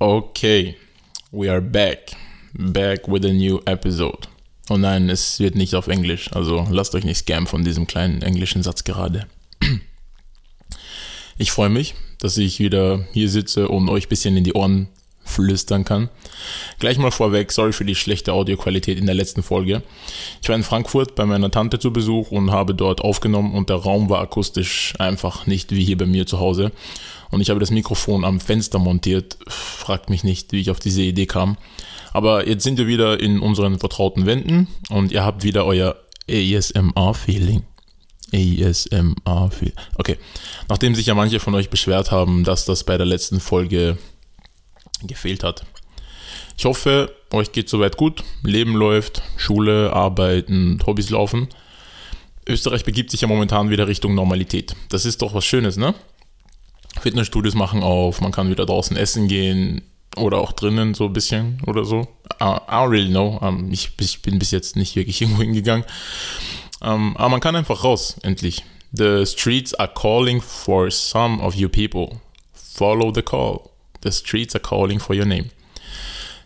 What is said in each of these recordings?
Okay, we are back. Back with a new episode. Oh nein, es wird nicht auf Englisch, also lasst euch nicht scammen von diesem kleinen englischen Satz gerade. Ich freue mich, dass ich wieder hier sitze und euch ein bisschen in die Ohren flüstern kann. Gleich mal vorweg, sorry für die schlechte Audioqualität in der letzten Folge. Ich war in Frankfurt bei meiner Tante zu Besuch und habe dort aufgenommen und der Raum war akustisch einfach nicht wie hier bei mir zu Hause. Und ich habe das Mikrofon am Fenster montiert. Fragt mich nicht, wie ich auf diese Idee kam. Aber jetzt sind wir wieder in unseren vertrauten Wänden und ihr habt wieder euer ASMR-Feeling. ASMR-Feeling. Okay. Nachdem sich ja manche von euch beschwert haben, dass das bei der letzten Folge gefehlt hat. Ich hoffe, euch geht soweit gut. Leben läuft, Schule, Arbeiten, Hobbys laufen. Österreich begibt sich ja momentan wieder Richtung Normalität. Das ist doch was Schönes, ne? Fitnessstudios machen auf, man kann wieder draußen essen gehen oder auch drinnen so ein bisschen oder so. I, don't really know. Um, ich, ich, bin bis jetzt nicht wirklich irgendwo hingegangen. Um, aber man kann einfach raus, endlich. The streets are calling for some of you people. Follow the call. The streets are calling for your name.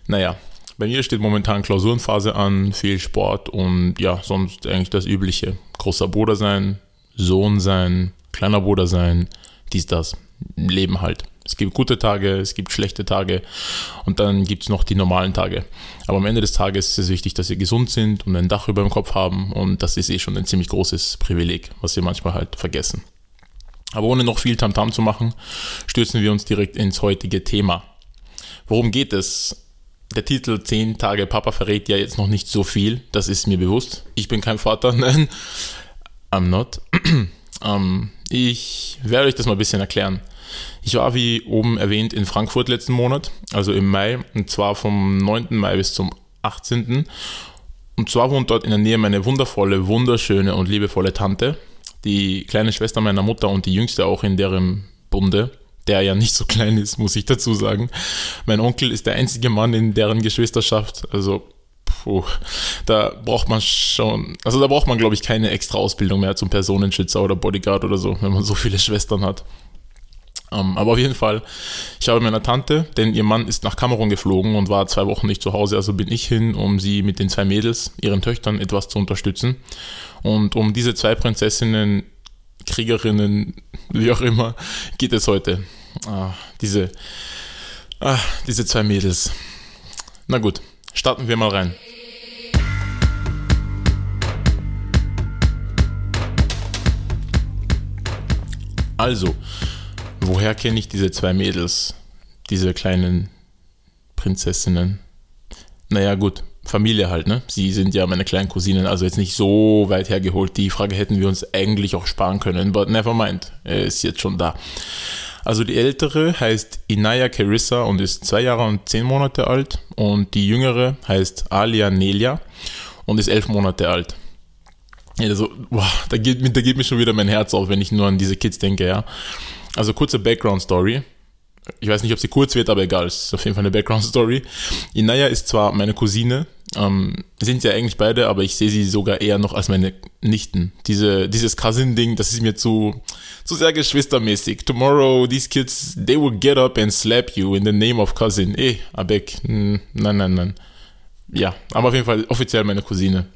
Naja, bei mir steht momentan Klausurenphase an, viel Sport und ja, sonst eigentlich das Übliche. Großer Bruder sein, Sohn sein, kleiner Bruder sein, dies, das. Leben halt. Es gibt gute Tage, es gibt schlechte Tage und dann gibt es noch die normalen Tage. Aber am Ende des Tages ist es wichtig, dass wir gesund sind und ein Dach über dem Kopf haben und das ist eh schon ein ziemlich großes Privileg, was wir manchmal halt vergessen. Aber ohne noch viel Tamtam -Tam zu machen, stürzen wir uns direkt ins heutige Thema. Worum geht es? Der Titel 10 Tage Papa verrät ja jetzt noch nicht so viel, das ist mir bewusst. Ich bin kein Vater, nein, I'm not. ähm, ich werde euch das mal ein bisschen erklären. Ich war, wie oben erwähnt, in Frankfurt letzten Monat, also im Mai, und zwar vom 9. Mai bis zum 18. Und zwar wohnt dort in der Nähe meine wundervolle, wunderschöne und liebevolle Tante, die kleine Schwester meiner Mutter und die jüngste auch in deren Bunde, der ja nicht so klein ist, muss ich dazu sagen. Mein Onkel ist der einzige Mann in deren Geschwisterschaft, also puh, da braucht man schon, also da braucht man glaube ich keine extra Ausbildung mehr zum Personenschützer oder Bodyguard oder so, wenn man so viele Schwestern hat. Um, ähm, aber auf jeden Fall, ich habe meiner Tante, denn ihr Mann ist nach Kamerun geflogen und war zwei Wochen nicht zu Hause, also bin ich hin, um sie mit den zwei Mädels, ihren Töchtern, etwas zu unterstützen. Und um diese zwei Prinzessinnen, Kriegerinnen, wie auch immer, geht es heute. Ah, diese, ah, diese zwei Mädels. Na gut, starten wir mal rein. Also, woher kenne ich diese zwei Mädels? Diese kleinen Prinzessinnen? Naja, gut, Familie halt, ne? Sie sind ja meine kleinen Cousinen, also jetzt nicht so weit hergeholt. Die Frage hätten wir uns eigentlich auch sparen können, but never mind, er ist jetzt schon da. Also die ältere heißt Inaya Carissa und ist zwei Jahre und zehn Monate alt und die jüngere heißt Alia Nelia und ist elf Monate alt. Also, boah, da geht, da geht mir schon wieder mein Herz auf, wenn ich nur an diese Kids denke, ja. Also kurze Background-Story ich weiß nicht, ob sie kurz wird, aber egal, es ist auf jeden Fall eine Background-Story. Inaya ist zwar meine Cousine, ähm, sind ja eigentlich beide, aber ich sehe sie sogar eher noch als meine Nichten. Diese, dieses Cousin-Ding, das ist mir zu, zu sehr geschwistermäßig. Tomorrow, these kids, they will get up and slap you in the name of cousin. Eh, Abek, nein, nein, nein. Ja, aber auf jeden Fall offiziell meine Cousine.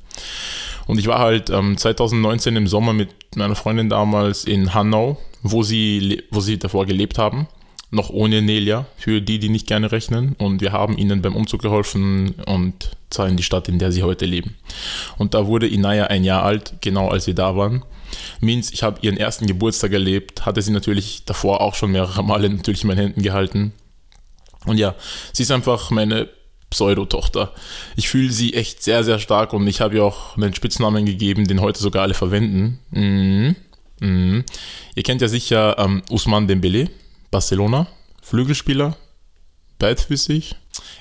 Und ich war halt ähm, 2019 im Sommer mit meiner Freundin damals in Hanau, wo sie, wo sie davor gelebt haben noch ohne Nelia, für die, die nicht gerne rechnen. Und wir haben ihnen beim Umzug geholfen und in die Stadt, in der sie heute leben. Und da wurde Inaya ein Jahr alt, genau als wir da waren. Means, ich habe ihren ersten Geburtstag erlebt, hatte sie natürlich davor auch schon mehrere Male natürlich in meinen Händen gehalten. Und ja, sie ist einfach meine Pseudotochter. Ich fühle sie echt sehr, sehr stark und ich habe ihr auch einen Spitznamen gegeben, den heute sogar alle verwenden. Mhm. Mhm. Ihr kennt ja sicher ähm, Usman Dembele, Barcelona, Flügelspieler, beidfüßig.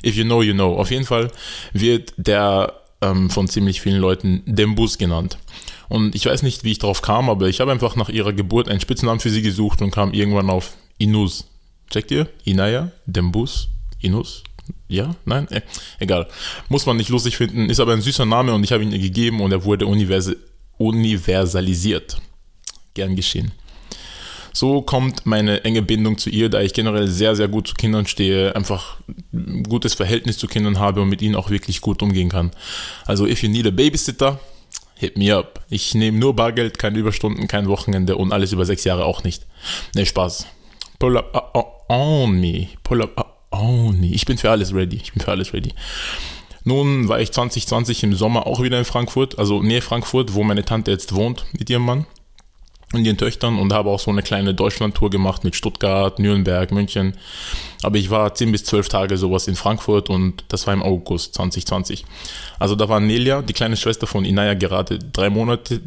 If you know, you know. Auf jeden Fall wird der ähm, von ziemlich vielen Leuten Dembus genannt. Und ich weiß nicht, wie ich darauf kam, aber ich habe einfach nach ihrer Geburt einen Spitznamen für sie gesucht und kam irgendwann auf Inus. Checkt ihr? Inaya, Dembus, Inus. Ja? Nein? Eh, egal. Muss man nicht lustig finden, ist aber ein süßer Name und ich habe ihn ihr gegeben und er wurde universal universalisiert. Gern geschehen. So kommt meine enge Bindung zu ihr, da ich generell sehr, sehr gut zu Kindern stehe, einfach ein gutes Verhältnis zu Kindern habe und mit ihnen auch wirklich gut umgehen kann. Also, if you need a babysitter, hit me up. Ich nehme nur Bargeld, keine Überstunden, kein Wochenende und alles über sechs Jahre auch nicht. Ne, Spaß. Pull up uh, on me. Pull up uh, on me. Ich bin für alles ready. Ich bin für alles ready. Nun war ich 2020 im Sommer auch wieder in Frankfurt, also nähe Frankfurt, wo meine Tante jetzt wohnt mit ihrem Mann und ihren Töchtern und habe auch so eine kleine Deutschlandtour gemacht mit Stuttgart, Nürnberg, München. Aber ich war 10 bis 12 Tage sowas in Frankfurt und das war im August 2020. Also da war Nelia, die kleine Schwester von Inaya, gerade drei Monate,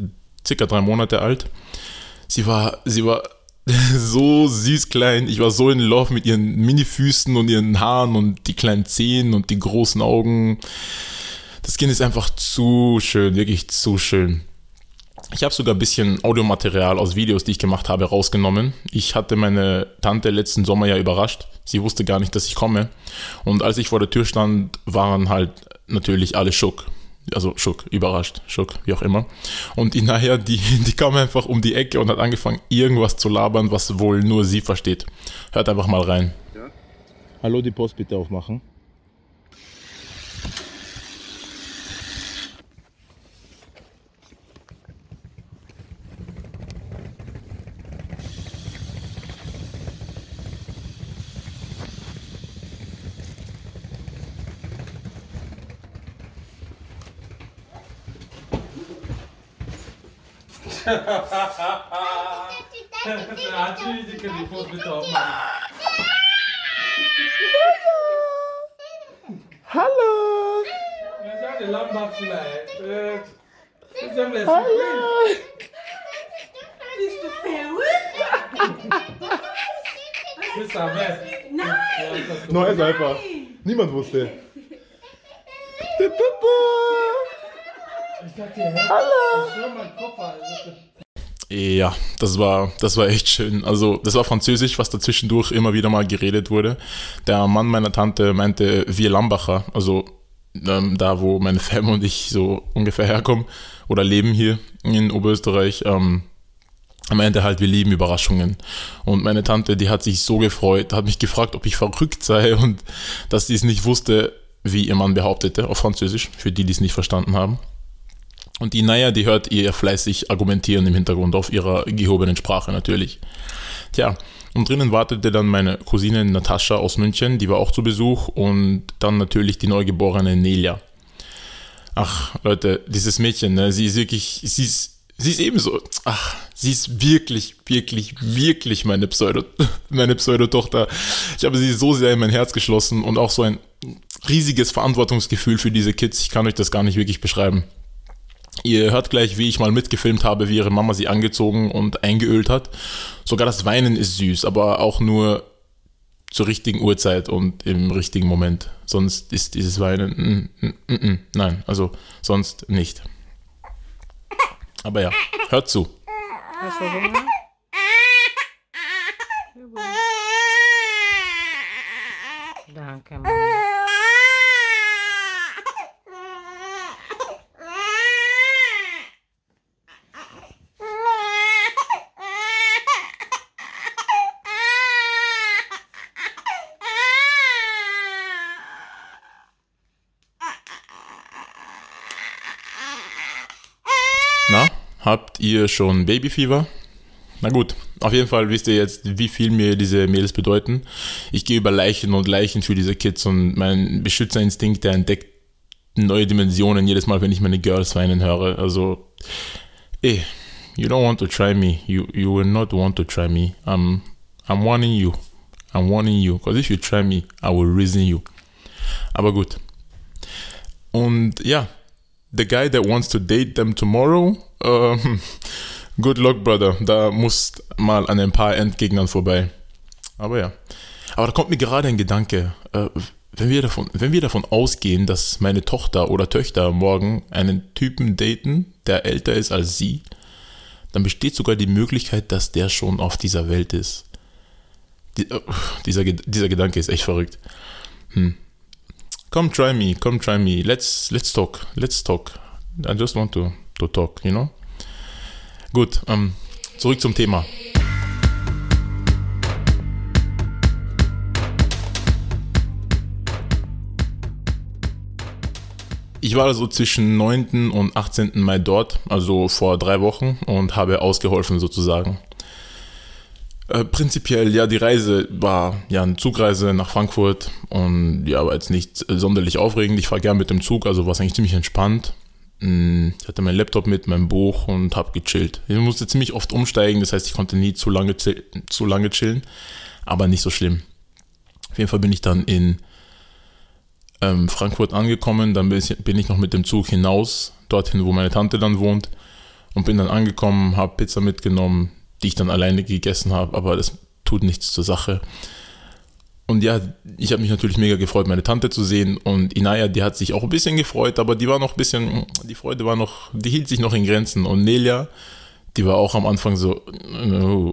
circa drei Monate alt. Sie war, sie war so süß klein. Ich war so in Love mit ihren Mini-Füßen und ihren Haaren und die kleinen Zehen und die großen Augen. Das Kind ist einfach zu schön, wirklich zu schön. Ich habe sogar ein bisschen Audiomaterial aus Videos, die ich gemacht habe, rausgenommen. Ich hatte meine Tante letzten Sommer ja überrascht. Sie wusste gar nicht, dass ich komme. Und als ich vor der Tür stand, waren halt natürlich alle schock. Also schock, überrascht, schock, wie auch immer. Und nachher, die, die kam einfach um die Ecke und hat angefangen, irgendwas zu labern, was wohl nur sie versteht. Hört einfach mal rein. Ja? Hallo, die Post bitte aufmachen. Natürlich können die Fuß bitte aufmachen. Hallo! Jag körde landbackslä. Hallo! Bist du verrückt? Bist du am Bett? Nein! Neues einfach. Niemand wusste. Ich dachte, hä? Hallo! Ich schwör meinen Kopf an. Ja, das war, das war echt schön. Also, das war Französisch, was dazwischendurch immer wieder mal geredet wurde. Der Mann meiner Tante meinte, wir Lambacher, also ähm, da, wo meine Fam und ich so ungefähr herkommen oder leben hier in Oberösterreich, ähm, er meinte halt, wir lieben Überraschungen. Und meine Tante, die hat sich so gefreut, hat mich gefragt, ob ich verrückt sei und dass sie es nicht wusste, wie ihr Mann behauptete, auf Französisch, für die, die es nicht verstanden haben. Und die Naya, die hört ihr fleißig argumentieren im Hintergrund auf ihrer gehobenen Sprache natürlich. Tja, und drinnen wartete dann meine Cousine Natascha aus München, die war auch zu Besuch und dann natürlich die neugeborene Nelia. Ach, Leute, dieses Mädchen, ne, sie ist wirklich, sie ist, sie ist ebenso, ach, sie ist wirklich, wirklich, wirklich meine Pseudo, meine Pseudotochter. Ich habe sie so sehr in mein Herz geschlossen und auch so ein riesiges Verantwortungsgefühl für diese Kids. Ich kann euch das gar nicht wirklich beschreiben. Ihr hört gleich, wie ich mal mitgefilmt habe, wie ihre Mama sie angezogen und eingeölt hat. Sogar das Weinen ist süß, aber auch nur zur richtigen Uhrzeit und im richtigen Moment. Sonst ist dieses Weinen, mm, mm, mm, nein, also sonst nicht. Aber ja, hört zu. Hast du Hunger? Danke, Mama. Na, habt ihr schon Babyfieber? Na gut, auf jeden Fall wisst ihr jetzt, wie viel mir diese Mädels bedeuten. Ich gehe über Leichen und Leichen für diese Kids und mein Beschützerinstinkt, der entdeckt neue Dimensionen jedes Mal, wenn ich meine Girls weinen höre. Also, ey, you don't want to try me. You, you will not want to try me. I'm, I'm warning you. I'm warning you. Because if you try me, I will reason you. Aber gut. Und ja, the guy that wants to date them tomorrow, ähm, good luck, brother. Da muss mal an ein paar Endgegnern vorbei. Aber ja. Aber da kommt mir gerade ein Gedanke. Äh, wenn, wir davon, wenn wir davon ausgehen, dass meine Tochter oder Töchter morgen einen Typen daten, der älter ist als sie, dann besteht sogar die Möglichkeit, dass der schon auf dieser Welt ist. Die, äh, dieser, dieser Gedanke ist echt verrückt. Hm. Come try me, come try me. Let's let's talk, let's talk. I just want to to talk, you know? Gut, ähm, zurück zum Thema. Ich war so zwischen 9. und 18. Mai dort, also vor drei Wochen, und habe ausgeholfen sozusagen. Äh, prinzipiell, ja, die Reise war ja eine Zugreise nach Frankfurt und ja, war jetzt nicht sonderlich aufregend. Ich fahre gern mit dem Zug, also war es eigentlich ziemlich entspannt. Mm, Ich hatte meinen Laptop mit, mein Buch und habe gechillt. Ich musste ziemlich oft umsteigen, das heißt, ich konnte nie zu lange, zu lange chillen, aber nicht so schlimm. Auf jeden Fall bin ich dann in ähm, Frankfurt angekommen, dann bin ich, bin ich noch mit dem Zug hinaus, dorthin, wo meine Tante dann wohnt und bin dann angekommen, habe Pizza mitgenommen, die ich dann alleine gegessen habe, aber das tut nichts zur Sache. Und ja, ich habe mich natürlich mega gefreut, meine Tante zu sehen. Und Inaya, die hat sich auch ein bisschen gefreut, aber die war noch ein bisschen, die Freude war noch, die hielt sich noch in Grenzen. Und Nelia, die war auch am Anfang so,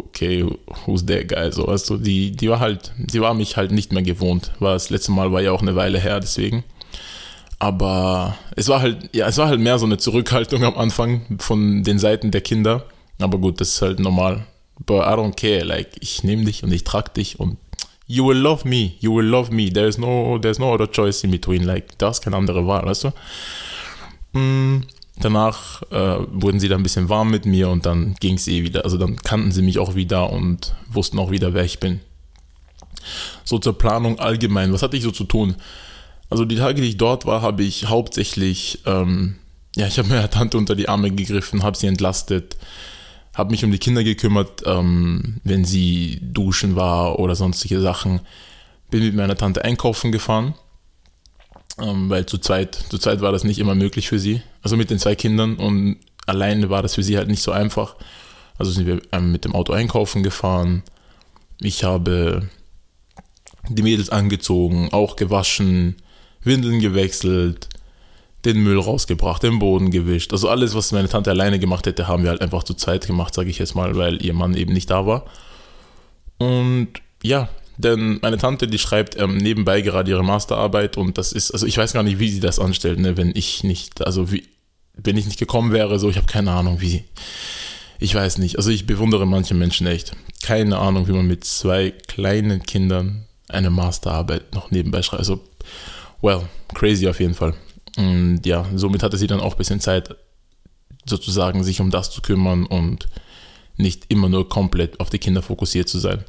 okay, who's that guy? So, weißt du, die, die war halt, die war mich halt nicht mehr gewohnt. War das letzte Mal war ja auch eine Weile her, deswegen. Aber es war halt, ja, es war halt mehr so eine Zurückhaltung am Anfang von den Seiten der Kinder. Aber gut, das ist halt normal. But I don't care. Like, ich nehme dich und ich trag dich und you will love me. You will love me. There's no, there's no other choice in between. Like, da ist keine andere Wahl, weißt du? Mm, danach äh, wurden sie dann ein bisschen warm mit mir und dann ging es eh wieder. Also dann kannten sie mich auch wieder und wussten auch wieder, wer ich bin. So zur Planung allgemein. Was hatte ich so zu tun? Also die Tage, die ich dort war, habe ich hauptsächlich, ähm, ja, ich habe meiner Tante unter die Arme gegriffen, habe sie entlastet, habe mich um die Kinder gekümmert, ähm, wenn sie duschen war oder sonstige Sachen. Bin mit meiner Tante einkaufen gefahren, ähm, weil zu zweit, zu zweit war das nicht immer möglich für sie. Also mit den zwei Kindern und alleine war das für sie halt nicht so einfach. Also sind wir ähm, mit dem Auto einkaufen gefahren. Ich habe die Mädels angezogen, auch gewaschen, Windeln gewechselt, den Müll rausgebracht, den Boden gewischt. Also alles, was meine Tante alleine gemacht hätte, haben wir halt einfach zu zweit gemacht, sage ich jetzt mal, weil ihr Mann eben nicht da war. Und ja, denn meine Tante, die schreibt ähm, nebenbei gerade ihre Masterarbeit und das ist, also ich weiß gar nicht, wie sie das anstellt, ne, wenn ich nicht, also wie, wenn ich nicht gekommen wäre, so, ich habe keine Ahnung, wie, ich weiß nicht. Also ich bewundere manche Menschen echt. Keine Ahnung, wie man mit zwei kleinen Kindern eine Masterarbeit noch nebenbei schreibt. Also, well, crazy auf jeden Fall. Und ja, somit hatte sie dann auch ein bisschen Zeit, sozusagen sich um das zu kümmern und nicht immer nur komplett auf die Kinder fokussiert zu sein.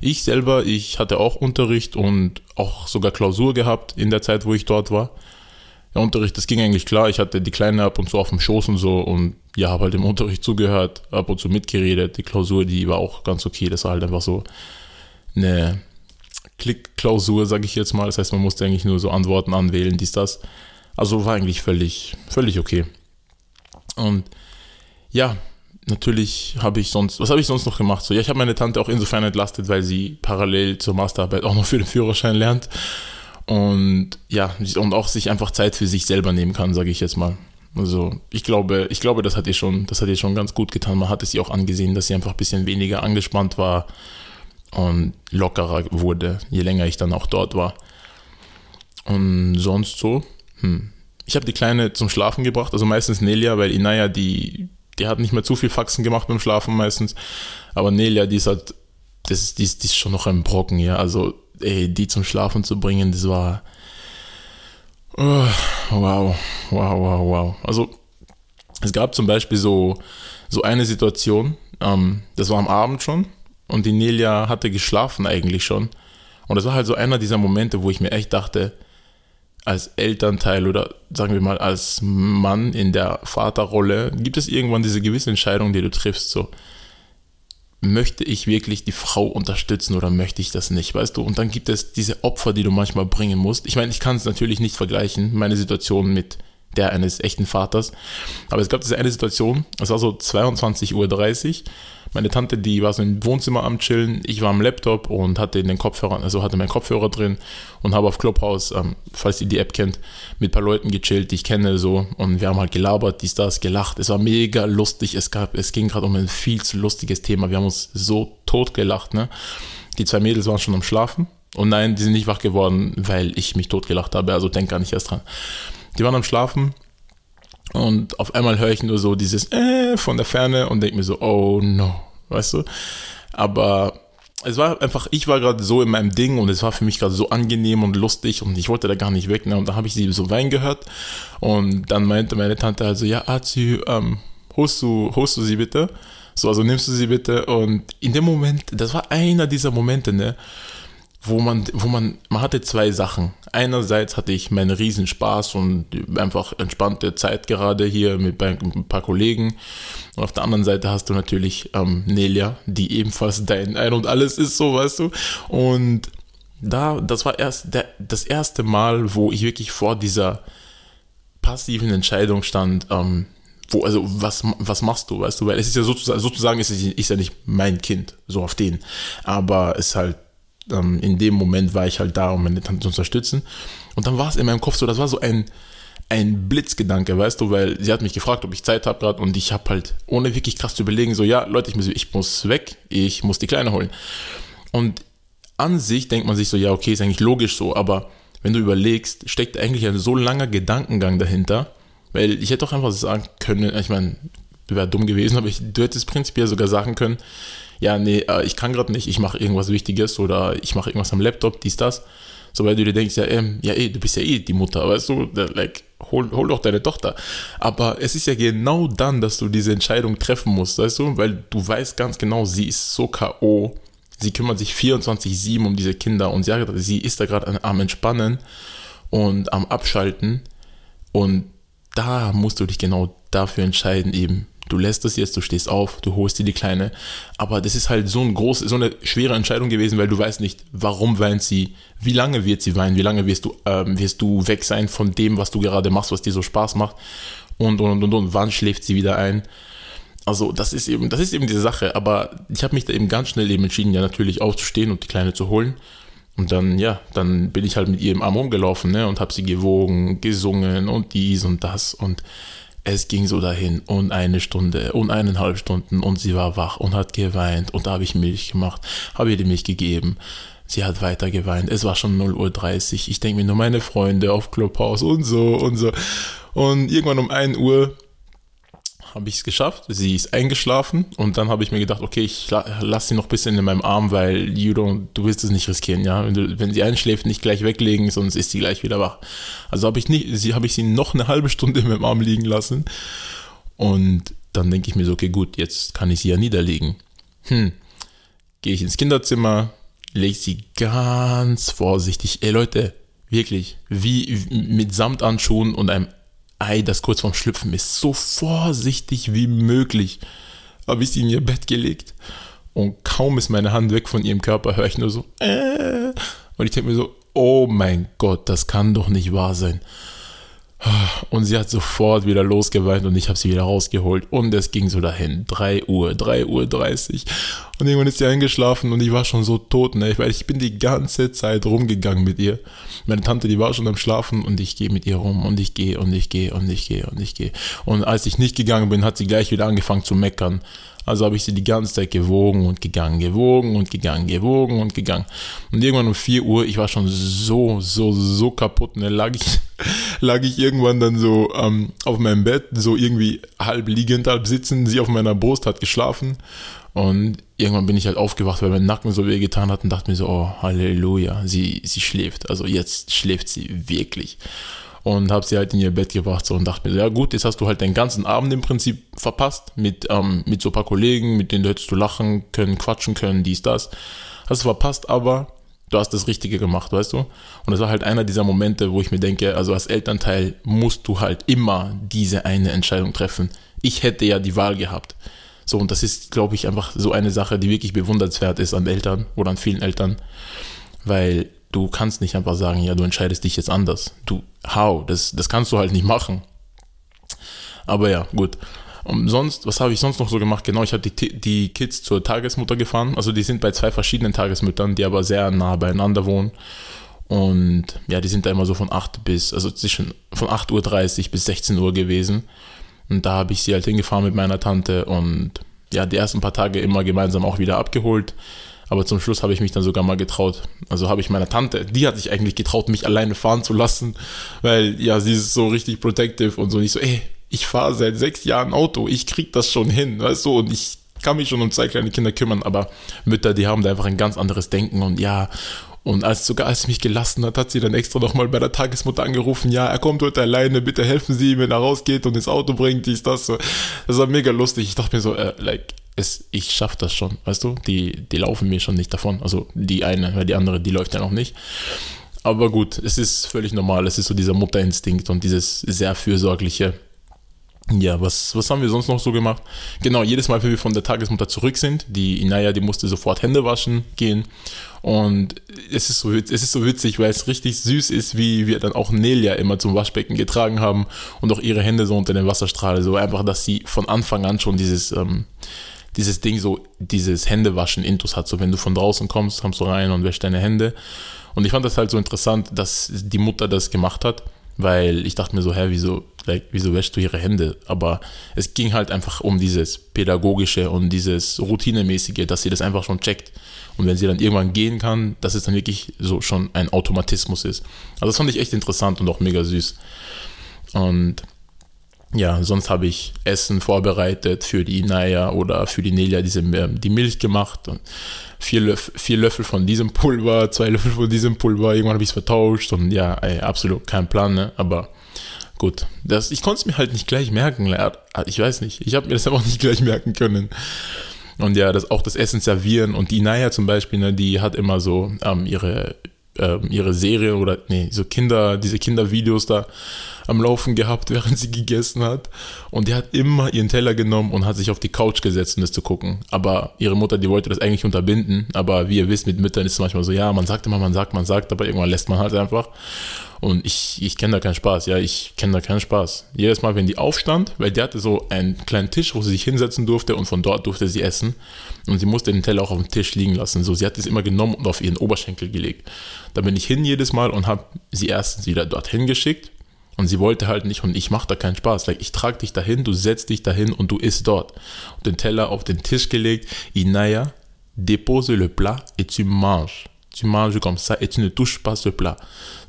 Ich selber, ich hatte auch Unterricht und auch sogar Klausur gehabt in der Zeit, wo ich dort war. Der Unterricht, das ging eigentlich klar. Ich hatte die Kleine ab und zu auf dem Schoß und so und ja, habe halt im Unterricht zugehört, ab und zu mitgeredet. Die Klausur, die war auch ganz okay. Das war halt einfach so eine Klick-Klausur, sage ich jetzt mal. Das heißt, man musste eigentlich nur so Antworten anwählen, dies, das. Also war eigentlich völlig, völlig okay. Und ja, natürlich habe ich sonst, was habe ich sonst noch gemacht? So, ja, ich habe meine Tante auch insofern entlastet, weil sie parallel zur Masterarbeit auch noch für den Führerschein lernt. Und ja, und auch sich einfach Zeit für sich selber nehmen kann, sage ich jetzt mal. Also ich glaube, ich glaube, das hat ihr schon, das hat ihr schon ganz gut getan. Man hat es ihr auch angesehen, dass sie einfach ein bisschen weniger angespannt war und lockerer wurde, je länger ich dann auch dort war. Und sonst so, hm. Ich habe die Kleine zum Schlafen gebracht, also meistens Nelia, weil Inaya, die, die hat nicht mehr zu viel Faxen gemacht beim Schlafen meistens. Aber Nelia, die ist halt, das die ist, die ist schon noch ein Brocken, ja. Also, ey, die zum Schlafen zu bringen, das war. Oh, wow, wow, wow, wow. Also, es gab zum Beispiel so, so eine Situation, ähm, das war am Abend schon und die Nelia hatte geschlafen eigentlich schon. Und das war halt so einer dieser Momente, wo ich mir echt dachte, als Elternteil oder sagen wir mal als Mann in der Vaterrolle, gibt es irgendwann diese gewisse Entscheidung, die du triffst, so möchte ich wirklich die Frau unterstützen oder möchte ich das nicht, weißt du? Und dann gibt es diese Opfer, die du manchmal bringen musst. Ich meine, ich kann es natürlich nicht vergleichen, meine Situation mit der eines echten Vaters, aber es gab diese eine Situation, es war so 22.30 Uhr, meine Tante, die war so im Wohnzimmer am Chillen, ich war am Laptop und hatte den Kopfhörer, also hatte meinen Kopfhörer drin und habe auf Clubhouse, ähm, falls ihr die App kennt, mit ein paar Leuten gechillt, die ich kenne so. Und wir haben halt gelabert, dies, das, gelacht. Es war mega lustig, es gab, es ging gerade um ein viel zu lustiges Thema, wir haben uns so tot gelacht, ne. Die zwei Mädels waren schon am Schlafen. Und nein, die sind nicht wach geworden, weil ich mich tot gelacht habe, also denk gar nicht erst dran. Die waren am Schlafen und auf einmal höre ich nur so dieses äh von der Ferne und denke mir so, oh no, weißt du? Aber es war einfach, ich war gerade so in meinem Ding und es war für mich gerade so angenehm und lustig und ich wollte da gar nicht weg. Ne? Und da habe ich sie so weinen gehört und dann meinte meine Tante also, ja, Azi, ähm, holst du, holst du sie bitte? So, also nimmst du sie bitte und in dem Moment, das war einer dieser Momente, ne, wo man, wo man, man hatte zwei Sachen. Einerseits hatte ich meinen Riesenspaß und einfach entspannte Zeit gerade hier mit ein paar Kollegen. Und auf der anderen Seite hast du natürlich ähm, Nelia, die ebenfalls dein Ein und Alles ist, so weißt du. Und da, das war erst der, das erste Mal, wo ich wirklich vor dieser passiven Entscheidung stand, ähm, wo, also was, was machst du, weißt du, weil es ist ja sozusagen, sozusagen ist, ist ja nicht mein Kind, so auf den, aber es ist halt, ähm, in dem Moment war ich halt da, um meine Tante zu unterstützen. Und dann war es in meinem Kopf so, das war so ein, ein Blitzgedanke, weißt du, weil sie hat mich gefragt, ob ich Zeit habe gerade und ich habe halt, ohne wirklich krass zu überlegen, so, ja, Leute, ich muss, ich muss weg, ich muss die Kleine holen. Und an sich denkt man sich so, ja, okay, ist eigentlich logisch so, aber wenn du überlegst, steckt eigentlich ein so langer Gedankengang dahinter, weil ich hätte doch einfach sagen können, ich meine, wäre dumm gewesen, aber ich, du hättest prinzipiell sogar sagen können, ja, nee, äh, ich kann gerade nicht, ich mache irgendwas Wichtiges oder ich mache irgendwas am Laptop, dies, das. So, weil du dir denkst, ja, ähm, ja, eh, du bist ja eh die Mutter, weißt du, like, hol, hol doch deine Tochter. Aber es ist ja genau dann, dass du diese Entscheidung treffen musst, weißt du, weil du weißt ganz genau, sie ist so K.O., sie kümmert sich 24-7 um diese Kinder und sie, sie ist da gerade am Entspannen und am Abschalten und da musst du dich genau dafür entscheiden, eben. Du lässt das jetzt, du stehst auf, du holst dir die Kleine. Aber das ist halt so, ein groß, so eine schwere Entscheidung gewesen, weil du weißt nicht, warum weint sie, wie lange wird sie weinen, wie lange wirst du, ähm, wirst du weg sein von dem, was du gerade machst, was dir so Spaß macht. Und, und, und, und, wann schläft sie wieder ein. Also, das ist eben, das ist eben diese Sache. Aber ich habe mich da eben ganz schnell eben entschieden, ja, natürlich aufzustehen und die Kleine zu holen. Und dann, ja, dann bin ich halt mit ihr im Arm rumgelaufen, ne, und habe sie gewogen, gesungen und dies und das und es ging so dahin und eine Stunde und eineinhalb Stunden und sie war wach und hat geweint und da habe ich Milch gemacht, habe ihr die Milch gegeben. Sie hat weiter geweint. Es war schon 0.30 Uhr. Ich denke mir nur meine Freunde auf Clubhouse und so und so. Und irgendwann um 1 Uhr habe ich es geschafft. Sie ist eingeschlafen und dann habe ich mir gedacht, okay, ich lasse sie noch ein bisschen in meinem Arm, weil don't, du willst es nicht riskieren, ja. Wenn, du, wenn sie einschläft, nicht gleich weglegen, sonst ist sie gleich wieder wach. Also habe ich nicht, sie habe ich sie noch eine halbe Stunde in meinem Arm liegen lassen und dann denke ich mir so, okay, gut, jetzt kann ich sie ja niederlegen. Hm, gehe ich ins Kinderzimmer, lege sie ganz vorsichtig. Ey Leute, wirklich, wie mit Samtanschuhen und einem Ei, das kurz vorm Schlüpfen ist, so vorsichtig wie möglich habe ich sie in ihr Bett gelegt. Und kaum ist meine Hand weg von ihrem Körper, höre ich nur so, äh. Und ich denke mir so, oh mein Gott, das kann doch nicht wahr sein. Und sie hat sofort wieder losgeweint und ich habe sie wieder rausgeholt. Und es ging so dahin. 3 Uhr, 3 Uhr 30. Und irgendwann ist sie eingeschlafen und ich war schon so tot, ne? Weil ich bin die ganze Zeit rumgegangen mit ihr. Meine Tante, die war schon am Schlafen und ich gehe mit ihr rum und ich gehe und ich gehe und ich gehe und ich gehe. Und als ich nicht gegangen bin, hat sie gleich wieder angefangen zu meckern. Also habe ich sie die ganze Zeit gewogen und gegangen, gewogen und gegangen, gewogen und gegangen. Und irgendwann um 4 Uhr, ich war schon so, so, so kaputt. Und ne? dann lag ich, lag ich irgendwann dann so ähm, auf meinem Bett, so irgendwie halb liegend, halb sitzend. Sie auf meiner Brust hat geschlafen. Und irgendwann bin ich halt aufgewacht, weil mein Nacken so weh getan hat und dachte mir so, oh, Halleluja, sie, sie schläft. Also jetzt schläft sie wirklich und habe sie halt in ihr Bett gebracht so, und dachte mir, ja gut, jetzt hast du halt den ganzen Abend im Prinzip verpasst mit, ähm, mit so ein paar Kollegen, mit denen du hättest du lachen können, quatschen können, dies, das. Hast du verpasst, aber du hast das Richtige gemacht, weißt du? Und das war halt einer dieser Momente, wo ich mir denke, also als Elternteil musst du halt immer diese eine Entscheidung treffen. Ich hätte ja die Wahl gehabt. So, und das ist, glaube ich, einfach so eine Sache, die wirklich bewundernswert ist an Eltern oder an vielen Eltern, weil du kannst nicht einfach sagen, ja, du entscheidest dich jetzt anders. Du, how? Das, das kannst du halt nicht machen. Aber ja, gut. Und sonst, was habe ich sonst noch so gemacht? Genau, ich habe die, die Kids zur Tagesmutter gefahren. Also die sind bei zwei verschiedenen Tagesmüttern, die aber sehr nah beieinander wohnen. Und ja, die sind da immer so von 8 bis, also zwischen von 8.30 Uhr bis 16 Uhr gewesen. Und da habe ich sie halt hingefahren mit meiner Tante und ja, die ersten paar Tage immer gemeinsam auch wieder abgeholt. Aber zum Schluss habe ich mich dann sogar mal getraut. Also habe ich meiner Tante, die hat sich eigentlich getraut, mich alleine fahren zu lassen, weil ja, sie ist so richtig protective und so nicht so, ey, ich fahre seit sechs Jahren Auto, ich krieg das schon hin, weißt du, und ich kann mich schon um zwei kleine Kinder kümmern, aber Mütter, die haben da einfach ein ganz anderes Denken und ja, und als sogar als sie mich gelassen hat, hat sie dann extra nochmal bei der Tagesmutter angerufen, ja, er kommt heute alleine, bitte helfen Sie ihm, wenn er rausgeht und ins Auto bringt, dies, das. So. Das war mega lustig. Ich dachte mir so, äh, like, es, ich schaff das schon, weißt du? Die, die laufen mir schon nicht davon. Also die eine, weil die andere, die läuft ja noch nicht. Aber gut, es ist völlig normal. Es ist so dieser Mutterinstinkt und dieses sehr fürsorgliche. Ja, was, was haben wir sonst noch so gemacht? Genau, jedes Mal, wenn wir von der Tagesmutter zurück sind, die Inaya, die musste sofort Hände waschen gehen. Und es ist so, es ist so witzig, weil es richtig süß ist, wie wir dann auch Nelia immer zum Waschbecken getragen haben und auch ihre Hände so unter den Wasserstrahl. So einfach, dass sie von Anfang an schon dieses, ähm, dieses Ding so, dieses Händewaschen intus hat. So, wenn du von draußen kommst, kommst du rein und wäschst deine Hände. Und ich fand das halt so interessant, dass die Mutter das gemacht hat, weil ich dachte mir so, hä, wieso, like, wieso wäschst du ihre Hände? Aber es ging halt einfach um dieses pädagogische und dieses routinemäßige, dass sie das einfach schon checkt. Und wenn sie dann irgendwann gehen kann, dass es dann wirklich so schon ein Automatismus ist. Also das fand ich echt interessant und auch mega süß. Und ja, sonst habe ich Essen vorbereitet für die Inaya oder für die Nelia, diese, die Milch gemacht. Und vier, Löffel, vier Löffel von diesem Pulver, zwei Löffel von diesem Pulver. Irgendwann habe ich es vertauscht und ja, ey, absolut kein Plan, ne? aber gut. Das, ich konnte es mir halt nicht gleich merken. Ich weiß nicht, ich habe mir das einfach nicht gleich merken können. Und ja, das, auch das Essen servieren. Und die Naya zum Beispiel, ne, die hat immer so ähm, ihre, ähm, ihre Serie oder, nee, so Kinder, diese Kindervideos da am Laufen gehabt, während sie gegessen hat. Und die hat immer ihren Teller genommen und hat sich auf die Couch gesetzt, um das zu gucken. Aber ihre Mutter, die wollte das eigentlich unterbinden. Aber wie ihr wisst, mit Müttern ist es manchmal so, ja, man sagt immer, man sagt, man sagt, aber irgendwann lässt man halt einfach. Und ich, ich kenne da keinen Spaß, ja, ich kenne da keinen Spaß. Jedes Mal, wenn die aufstand, weil die hatte so einen kleinen Tisch, wo sie sich hinsetzen durfte und von dort durfte sie essen. Und sie musste den Teller auch auf dem Tisch liegen lassen. So, sie hat es immer genommen und auf ihren Oberschenkel gelegt. Da bin ich hin jedes Mal und habe sie erstens wieder dorthin geschickt. Und sie wollte halt nicht und ich mache da keinen Spaß. Like, ich trage dich dahin, du setzt dich dahin und du isst dort. Und den Teller auf den Tisch gelegt. Inaya, dépose le plat et tu manges tu manges comme ça et tu ne touches pas ce plat.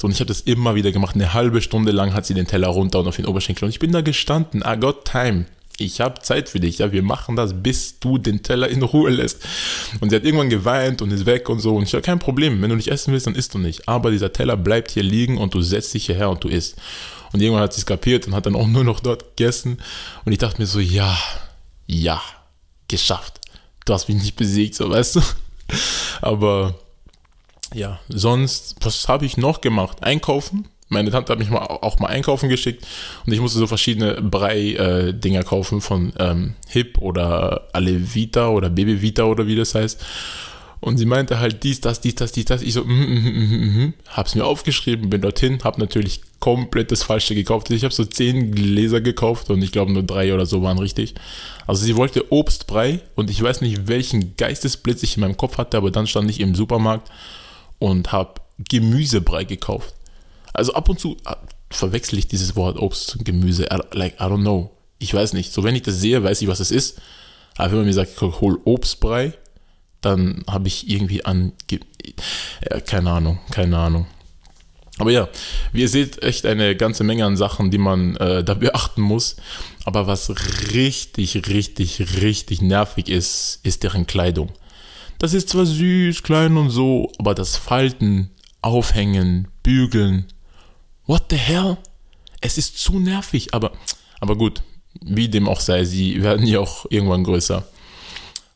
So, und ich habe das immer wieder gemacht. Eine halbe Stunde lang hat sie den Teller runter und auf den Oberschenkel. Und ich bin da gestanden. I got time. Ich habe Zeit für dich. Ja, wir machen das, bis du den Teller in Ruhe lässt. Und sie hat irgendwann geweint und ist weg und so. Und ich habe kein Problem. Wenn du nicht essen willst, dann isst du nicht. Aber dieser Teller bleibt hier liegen und du setzt dich hierher und du isst. Und irgendwann hat sie es kapiert und hat dann auch nur noch dort gegessen. Und ich dachte mir so, ja, ja, geschafft. Du hast mich nicht besiegt, so weißt du. Aber ja, sonst, was habe ich noch gemacht? Einkaufen. Meine Tante hat mich mal, auch mal einkaufen geschickt und ich musste so verschiedene Brei-Dinger äh, kaufen von ähm, Hip oder Alevita oder Babyvita oder wie das heißt. Und sie meinte halt dies, das, dies, das, dies, das. Ich so, mm, mm, mm, mm, hab's mir aufgeschrieben, bin dorthin, hab natürlich komplett das Falsche gekauft. Ich habe so zehn Gläser gekauft und ich glaube nur drei oder so waren richtig. Also sie wollte Obstbrei und ich weiß nicht, welchen Geistesblitz ich in meinem Kopf hatte, aber dann stand ich im Supermarkt und habe Gemüsebrei gekauft. Also ab und zu äh, verwechsel ich dieses Wort Obst und Gemüse. Like, I don't know. Ich weiß nicht. So, wenn ich das sehe, weiß ich, was es ist. Aber wenn man mir sagt, hol Obstbrei, dann habe ich irgendwie an. Ja, keine Ahnung, keine Ahnung. Aber ja, wie ihr seht, echt eine ganze Menge an Sachen, die man äh, da beachten muss. Aber was richtig, richtig, richtig nervig ist, ist deren Kleidung. Das ist zwar süß, klein und so, aber das Falten, Aufhängen, Bügeln, what the hell? Es ist zu nervig, aber, aber gut, wie dem auch sei, sie werden ja auch irgendwann größer.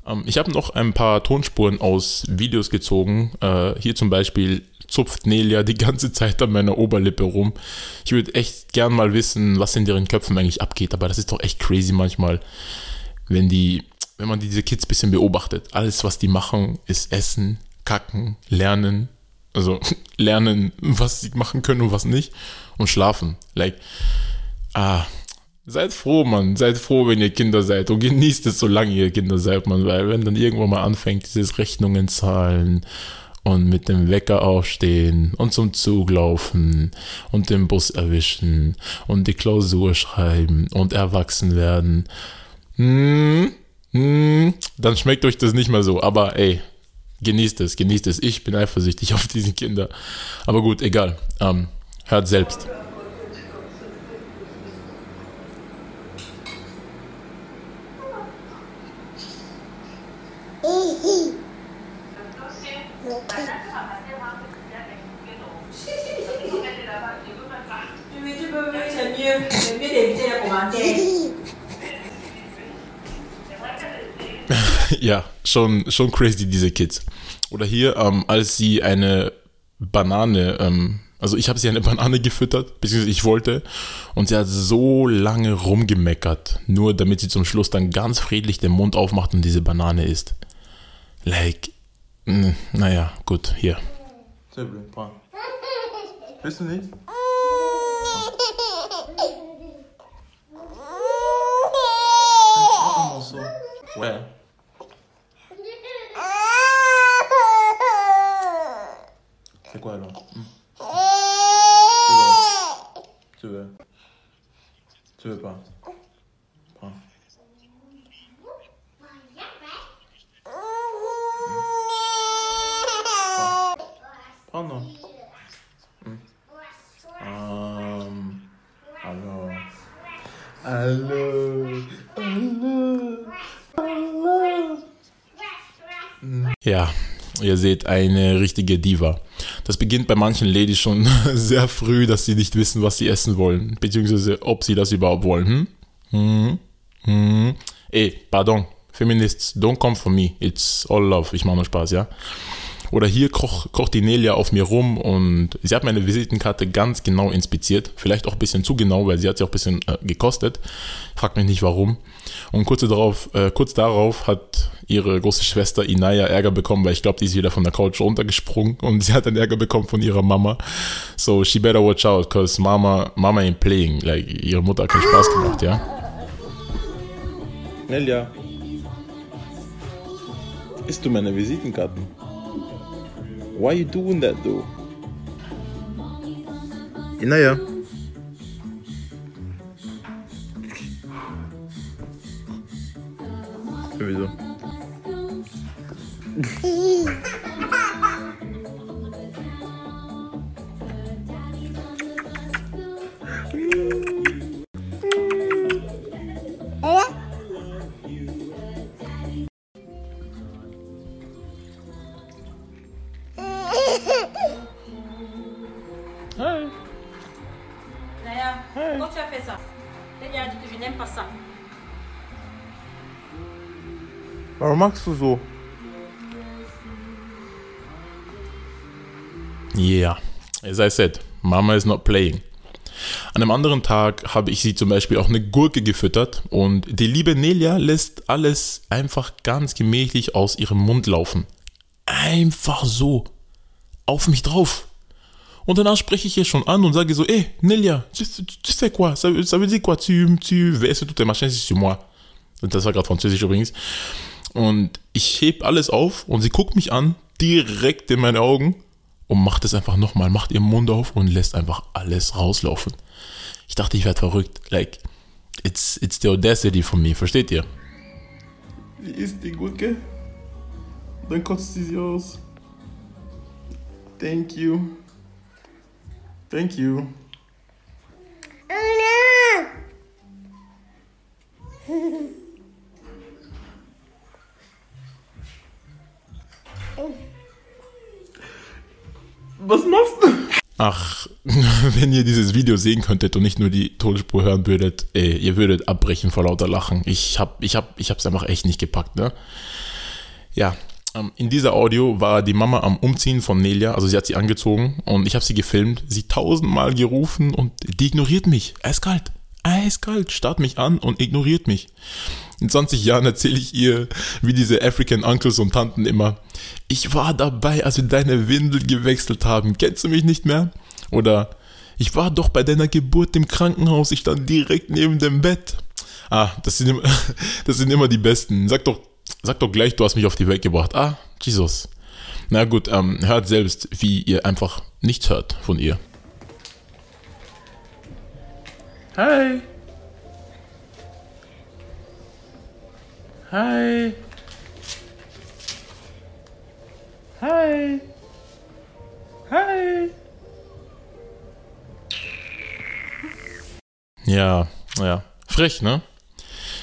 Ähm, ich habe noch ein paar Tonspuren aus Videos gezogen. Äh, hier zum Beispiel zupft Nelia die ganze Zeit an meiner Oberlippe rum. Ich würde echt gern mal wissen, was in deren Köpfen eigentlich abgeht, aber das ist doch echt crazy manchmal, wenn die wenn man diese Kids ein bisschen beobachtet, alles, was die machen, ist essen, kacken, lernen, also lernen, was sie machen können und was nicht und schlafen. Like, ah, seid froh, Mann, seid froh, wenn ihr Kinder seid. Und genießt es, solange ihr Kinder seid, man, weil wenn dann irgendwann mal anfängt, dieses Rechnungen zahlen und mit dem Wecker aufstehen und zum Zug laufen und den Bus erwischen und die Klausur schreiben und erwachsen werden, hm, mm, dann schmeckt euch das nicht mehr so. Aber ey, genießt es, genießt es. Ich bin eifersüchtig auf diese Kinder. Aber gut, egal. Ähm, hört selbst. Ja, schon, schon crazy, diese Kids. Oder hier, ähm, als sie eine Banane, ähm, also ich habe sie eine Banane gefüttert, beziehungsweise ich wollte, und sie hat so lange rumgemeckert, nur damit sie zum Schluss dann ganz friedlich den Mund aufmacht und diese Banane isst. Like, mh, naja, gut, hier. Willst du nicht? 太怪了，嗯，这边，这边，吧，啊。胖呢？嗯，hello hello hello 嗯，Yeah。Ihr seht eine richtige Diva. Das beginnt bei manchen Ladies schon sehr früh, dass sie nicht wissen, was sie essen wollen, beziehungsweise ob sie das überhaupt wollen. Hm? Hm? Hm? Ey, pardon, Feminists, don't come for me, it's all love, ich mache nur Spaß, ja? Oder hier koch, kocht die Nelia auf mir rum und sie hat meine Visitenkarte ganz genau inspiziert. Vielleicht auch ein bisschen zu genau, weil sie hat sie auch ein bisschen äh, gekostet. Fragt mich nicht warum. Und kurz darauf, äh, kurz darauf hat ihre große Schwester Inaya Ärger bekommen, weil ich glaube, die ist wieder von der Couch runtergesprungen und sie hat dann Ärger bekommen von ihrer Mama. So she better watch out, cause Mama, Mama ain't playing. Like, ihre Mutter hat keinen Spaß gemacht, ja. Nelia. Isst du meine Visitenkarten? Why you doing that though? Inaya. Sowieso. Naya, pourquoi tu as fait ça Elle a dit que je n'aime pas ça. Warum machst du so? Yeah, as I said, Mama is not playing. An einem anderen Tag habe ich sie zum Beispiel auch eine Gurke gefüttert und die liebe Nelia lässt alles einfach ganz gemächlich aus ihrem Mund laufen. Einfach so. Auf mich drauf. Und danach spreche ich ihr schon an und sage so, hey, Nelia, tu, tu, fais quoi? Ça, ça veut dire quoi? Tu, tu verses toutes tes machins sur moi. Und das war gerade Französisch übrigens. Und ich heb alles auf und sie guckt mich an, direkt in meine Augen und macht es einfach nochmal, macht ihren Mund auf und lässt einfach alles rauslaufen. Ich dachte, ich werde verrückt. Like, it's, it's the audacity von mir, versteht ihr? Wie ist die Gurke? Dann kotzt sie sie aus. Thank you. Thank you. Was machst du? Ach, wenn ihr dieses Video sehen könntet und nicht nur die Tonspur hören würdet, ey, ihr würdet abbrechen vor lauter Lachen. Ich hab, ich hab, ich hab's einfach echt nicht gepackt, ne? Ja, in dieser Audio war die Mama am Umziehen von Nelia, also sie hat sie angezogen und ich habe sie gefilmt, sie tausendmal gerufen und die ignoriert mich. Eiskalt, eiskalt, starrt mich an und ignoriert mich. In 20 Jahren erzähle ich ihr, wie diese African Uncles und Tanten immer, ich war dabei, als wir deine Windel gewechselt haben, kennst du mich nicht mehr? Oder, ich war doch bei deiner Geburt im Krankenhaus, ich stand direkt neben dem Bett. Ah, das sind das sind immer die Besten. Sag doch, sag doch gleich, du hast mich auf die Welt gebracht. Ah, Jesus. Na gut, ähm, hört selbst, wie ihr einfach nichts hört von ihr. Hi. Hi. Hi. Hi. Ja, ja. Frech, ne?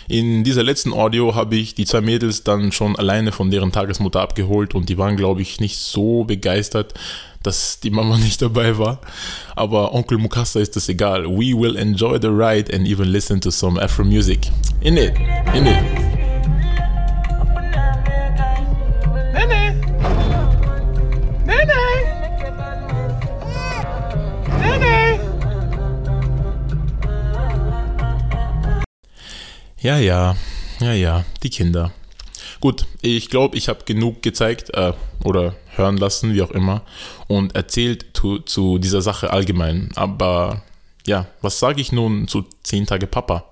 In dieser letzten Audio habe ich die zwei Mädels dann schon alleine von deren Tagesmutter abgeholt und die waren, glaube ich, nicht so begeistert, dass die Mama nicht dabei war. Aber Onkel Mukasa ist das egal. We will enjoy the ride and even listen to some Afro music. In it, in it. Ja, ja, ja, ja, die Kinder. Gut, ich glaube, ich habe genug gezeigt äh, oder hören lassen, wie auch immer, und erzählt zu, zu dieser Sache allgemein. Aber ja, was sage ich nun zu 10 Tage Papa?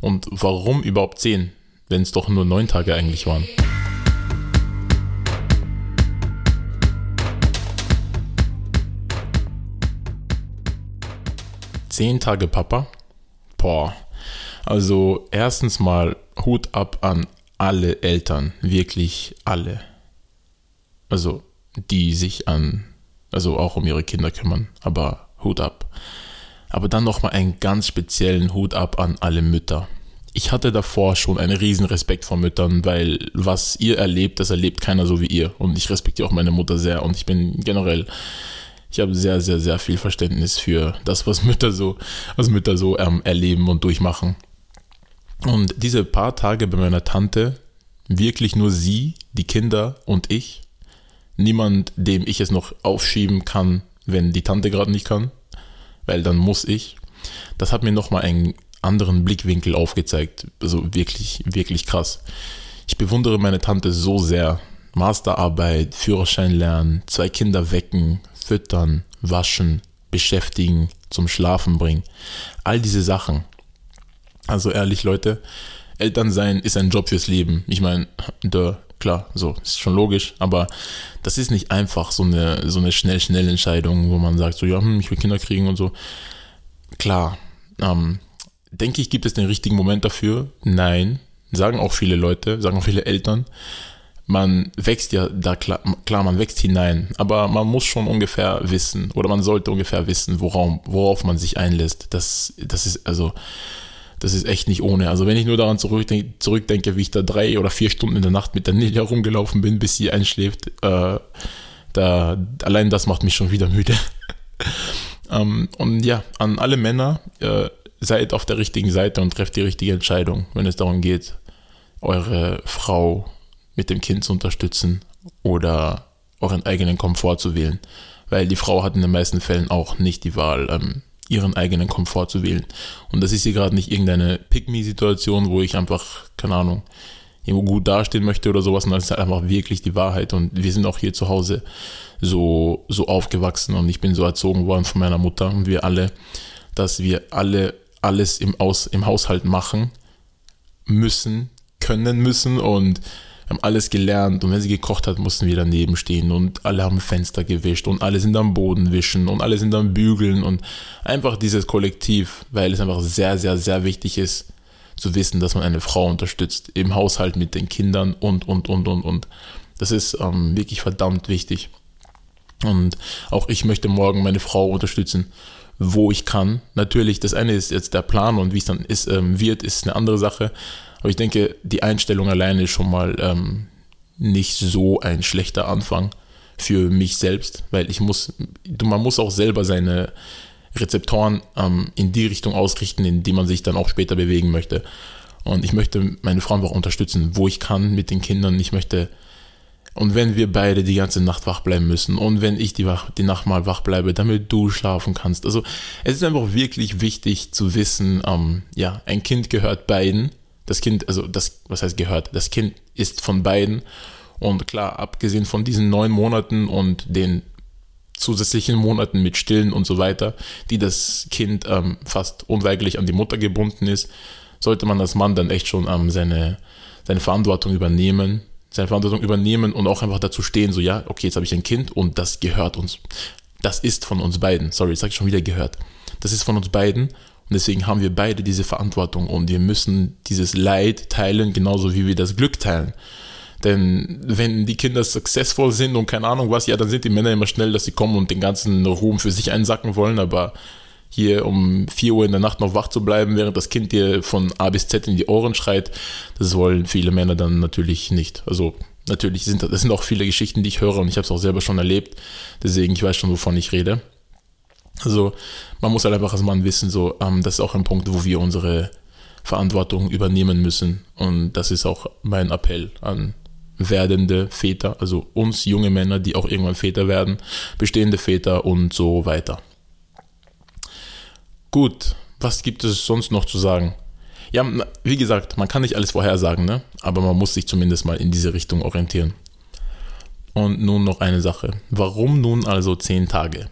Und warum überhaupt 10, wenn es doch nur 9 Tage eigentlich waren? Zehn Tage Papa? Boah. Also erstens mal Hut ab an alle Eltern, wirklich alle. Also die sich an, also auch um ihre Kinder kümmern, aber Hut ab. Aber dann nochmal einen ganz speziellen Hut ab an alle Mütter. Ich hatte davor schon einen riesen Respekt vor Müttern, weil was ihr erlebt, das erlebt keiner so wie ihr. Und ich respektiere auch meine Mutter sehr und ich bin generell, ich habe sehr, sehr, sehr viel Verständnis für das, was Mütter so, was Mütter so ähm, erleben und durchmachen. Und diese paar Tage bei meiner Tante, wirklich nur sie, die Kinder und ich, niemand, dem ich es noch aufschieben kann, wenn die Tante gerade nicht kann, weil dann muss ich. Das hat mir nochmal einen anderen Blickwinkel aufgezeigt. Also wirklich, wirklich krass. Ich bewundere meine Tante so sehr. Masterarbeit, Führerschein lernen, zwei Kinder wecken, füttern, waschen, beschäftigen, zum Schlafen bringen. All diese Sachen. Also ehrlich, Leute, Eltern sein ist ein Job fürs Leben. Ich meine, klar, so ist schon logisch, aber das ist nicht einfach so eine so eine schnell schnell Entscheidung, wo man sagt so ja, hm, ich will Kinder kriegen und so. Klar, ähm, denke ich, gibt es den richtigen Moment dafür? Nein, sagen auch viele Leute, sagen auch viele Eltern. Man wächst ja da klar, klar, man wächst hinein, aber man muss schon ungefähr wissen oder man sollte ungefähr wissen, worauf, worauf man sich einlässt. Das, das ist also das ist echt nicht ohne. Also wenn ich nur daran zurückdenke, zurückdenke wie ich da drei oder vier Stunden in der Nacht mit der Nelia rumgelaufen bin, bis sie einschläft, äh, da, allein das macht mich schon wieder müde. ähm, und ja, an alle Männer, äh, seid auf der richtigen Seite und trefft die richtige Entscheidung, wenn es darum geht, eure Frau mit dem Kind zu unterstützen oder euren eigenen Komfort zu wählen. Weil die Frau hat in den meisten Fällen auch nicht die Wahl. Ähm, ihren eigenen Komfort zu wählen. Und das ist hier gerade nicht irgendeine Pick-Me-Situation, wo ich einfach, keine Ahnung, irgendwo gut dastehen möchte oder sowas, sondern das ist halt einfach wirklich die Wahrheit. Und wir sind auch hier zu Hause so, so aufgewachsen und ich bin so erzogen worden von meiner Mutter und wir alle, dass wir alle alles im, Aus, im Haushalt machen müssen, können müssen und haben alles gelernt und wenn sie gekocht hat, mussten wir daneben stehen und alle haben Fenster gewischt und alle sind am Boden wischen und alle sind am Bügeln und einfach dieses Kollektiv, weil es einfach sehr, sehr, sehr wichtig ist zu wissen, dass man eine Frau unterstützt im Haushalt mit den Kindern und, und, und, und, und. Das ist ähm, wirklich verdammt wichtig. Und auch ich möchte morgen meine Frau unterstützen, wo ich kann. Natürlich, das eine ist jetzt der Plan und wie es dann ist, ähm, wird, ist eine andere Sache. Aber ich denke, die Einstellung alleine ist schon mal ähm, nicht so ein schlechter Anfang für mich selbst, weil ich muss, man muss auch selber seine Rezeptoren ähm, in die Richtung ausrichten, in die man sich dann auch später bewegen möchte. Und ich möchte meine Frau einfach unterstützen, wo ich kann mit den Kindern. Ich möchte, und wenn wir beide die ganze Nacht wach bleiben müssen und wenn ich die, wach, die Nacht mal wach bleibe, damit du schlafen kannst. Also es ist einfach wirklich wichtig zu wissen, ähm, ja, ein Kind gehört beiden das Kind, also das, was heißt gehört, das Kind ist von beiden. Und klar, abgesehen von diesen neun Monaten und den zusätzlichen Monaten mit Stillen und so weiter, die das Kind ähm, fast unweigerlich an die Mutter gebunden ist, sollte man als Mann dann echt schon ähm, seine, seine Verantwortung übernehmen, seine Verantwortung übernehmen und auch einfach dazu stehen, so ja, okay, jetzt habe ich ein Kind und das gehört uns. Das ist von uns beiden. Sorry, jetzt sage ich schon wieder gehört. Das ist von uns beiden und deswegen haben wir beide diese Verantwortung und wir müssen dieses Leid teilen, genauso wie wir das Glück teilen. Denn wenn die Kinder successful sind und keine Ahnung was, ja, dann sind die Männer immer schnell, dass sie kommen und den ganzen Ruhm für sich einsacken wollen, aber hier um 4 Uhr in der Nacht noch wach zu bleiben, während das Kind dir von A bis Z in die Ohren schreit, das wollen viele Männer dann natürlich nicht. Also natürlich sind das sind auch viele Geschichten, die ich höre und ich habe es auch selber schon erlebt. Deswegen, ich weiß schon, wovon ich rede. Also man muss halt einfach als Mann wissen, so, ähm, das ist auch ein Punkt, wo wir unsere Verantwortung übernehmen müssen. Und das ist auch mein Appell an werdende Väter, also uns junge Männer, die auch irgendwann Väter werden, bestehende Väter und so weiter. Gut, was gibt es sonst noch zu sagen? Ja, wie gesagt, man kann nicht alles vorhersagen, ne? aber man muss sich zumindest mal in diese Richtung orientieren. Und nun noch eine Sache. Warum nun also zehn Tage?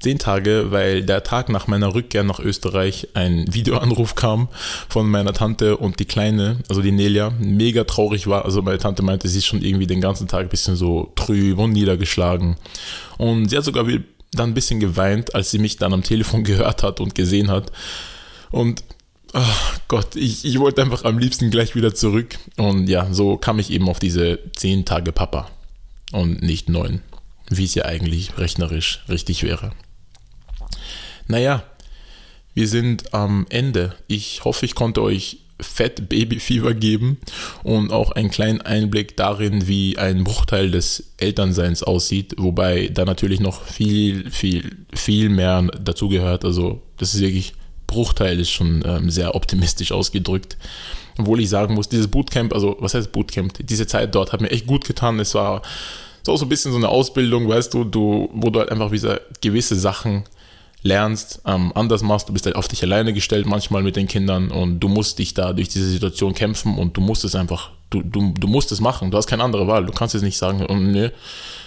Zehn Tage, weil der Tag nach meiner Rückkehr nach Österreich ein Videoanruf kam von meiner Tante und die Kleine, also die Nelia, mega traurig war. Also meine Tante meinte, sie ist schon irgendwie den ganzen Tag ein bisschen so trüb und niedergeschlagen. Und sie hat sogar dann ein bisschen geweint, als sie mich dann am Telefon gehört hat und gesehen hat. Und oh Gott, ich, ich wollte einfach am liebsten gleich wieder zurück. Und ja, so kam ich eben auf diese zehn Tage Papa und nicht neun, wie es ja eigentlich rechnerisch richtig wäre. Naja, wir sind am Ende. Ich hoffe, ich konnte euch Fett Babyfieber geben und auch einen kleinen Einblick darin, wie ein Bruchteil des Elternseins aussieht, wobei da natürlich noch viel, viel, viel mehr dazugehört. Also das ist wirklich, Bruchteil ist schon ähm, sehr optimistisch ausgedrückt. Obwohl ich sagen muss, dieses Bootcamp, also was heißt Bootcamp? Diese Zeit dort hat mir echt gut getan. Es war so, so ein bisschen so eine Ausbildung, weißt du, du, wo du halt einfach wieder gewisse Sachen lernst, ähm, anders machst. Du bist halt auf dich alleine gestellt manchmal mit den Kindern und du musst dich da durch diese Situation kämpfen und du musst es einfach, du, du, du musst es machen. Du hast keine andere Wahl. Du kannst jetzt nicht sagen, oh, nee,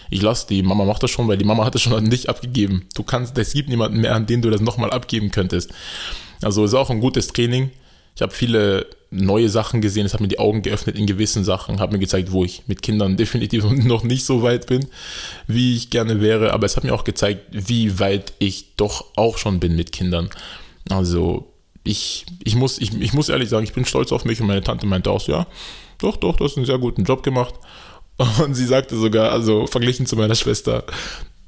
ich lasse die Mama macht das schon, weil die Mama hat es schon an dich abgegeben. Du kannst, es gibt niemanden mehr, an den du das nochmal abgeben könntest. Also ist auch ein gutes Training. Ich habe viele neue Sachen gesehen, es hat mir die Augen geöffnet in gewissen Sachen, hat mir gezeigt, wo ich mit Kindern definitiv noch nicht so weit bin, wie ich gerne wäre, aber es hat mir auch gezeigt, wie weit ich doch auch schon bin mit Kindern. Also ich, ich, muss, ich, ich muss ehrlich sagen, ich bin stolz auf mich und meine Tante meinte auch ja, doch, doch, du hast einen sehr guten Job gemacht. Und sie sagte sogar, also verglichen zu meiner Schwester,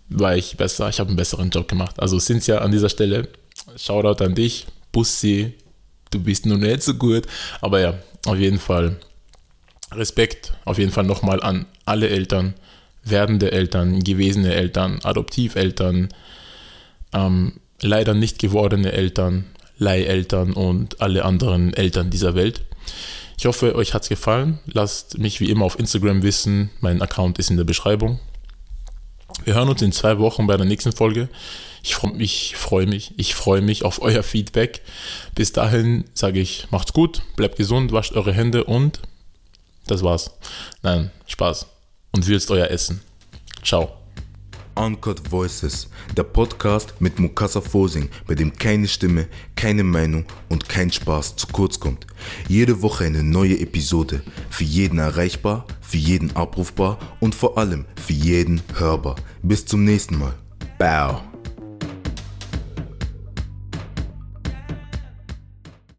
war ich besser, ich habe einen besseren Job gemacht. Also Cynthia an dieser Stelle, Shoutout an dich, Bussi, du bist nur nicht so gut. Aber ja, auf jeden Fall Respekt, auf jeden Fall nochmal an alle Eltern, werdende Eltern, gewesene Eltern, Adoptiveltern, ähm, leider nicht gewordene Eltern, Leiheltern und alle anderen Eltern dieser Welt. Ich hoffe, euch hat es gefallen. Lasst mich wie immer auf Instagram wissen. Mein Account ist in der Beschreibung. Wir hören uns in zwei Wochen bei der nächsten Folge. Ich freue mich, freue mich, ich freue mich auf euer Feedback. Bis dahin sage ich, macht's gut, bleibt gesund, wascht eure Hände und das war's. Nein, Spaß. Und würzt euer Essen. Ciao. Uncut Voices, der Podcast mit Mukasa Fosing, bei dem keine Stimme, keine Meinung und kein Spaß zu kurz kommt. Jede Woche eine neue Episode, für jeden erreichbar, für jeden abrufbar und vor allem für jeden hörbar. Bis zum nächsten Mal. Bow.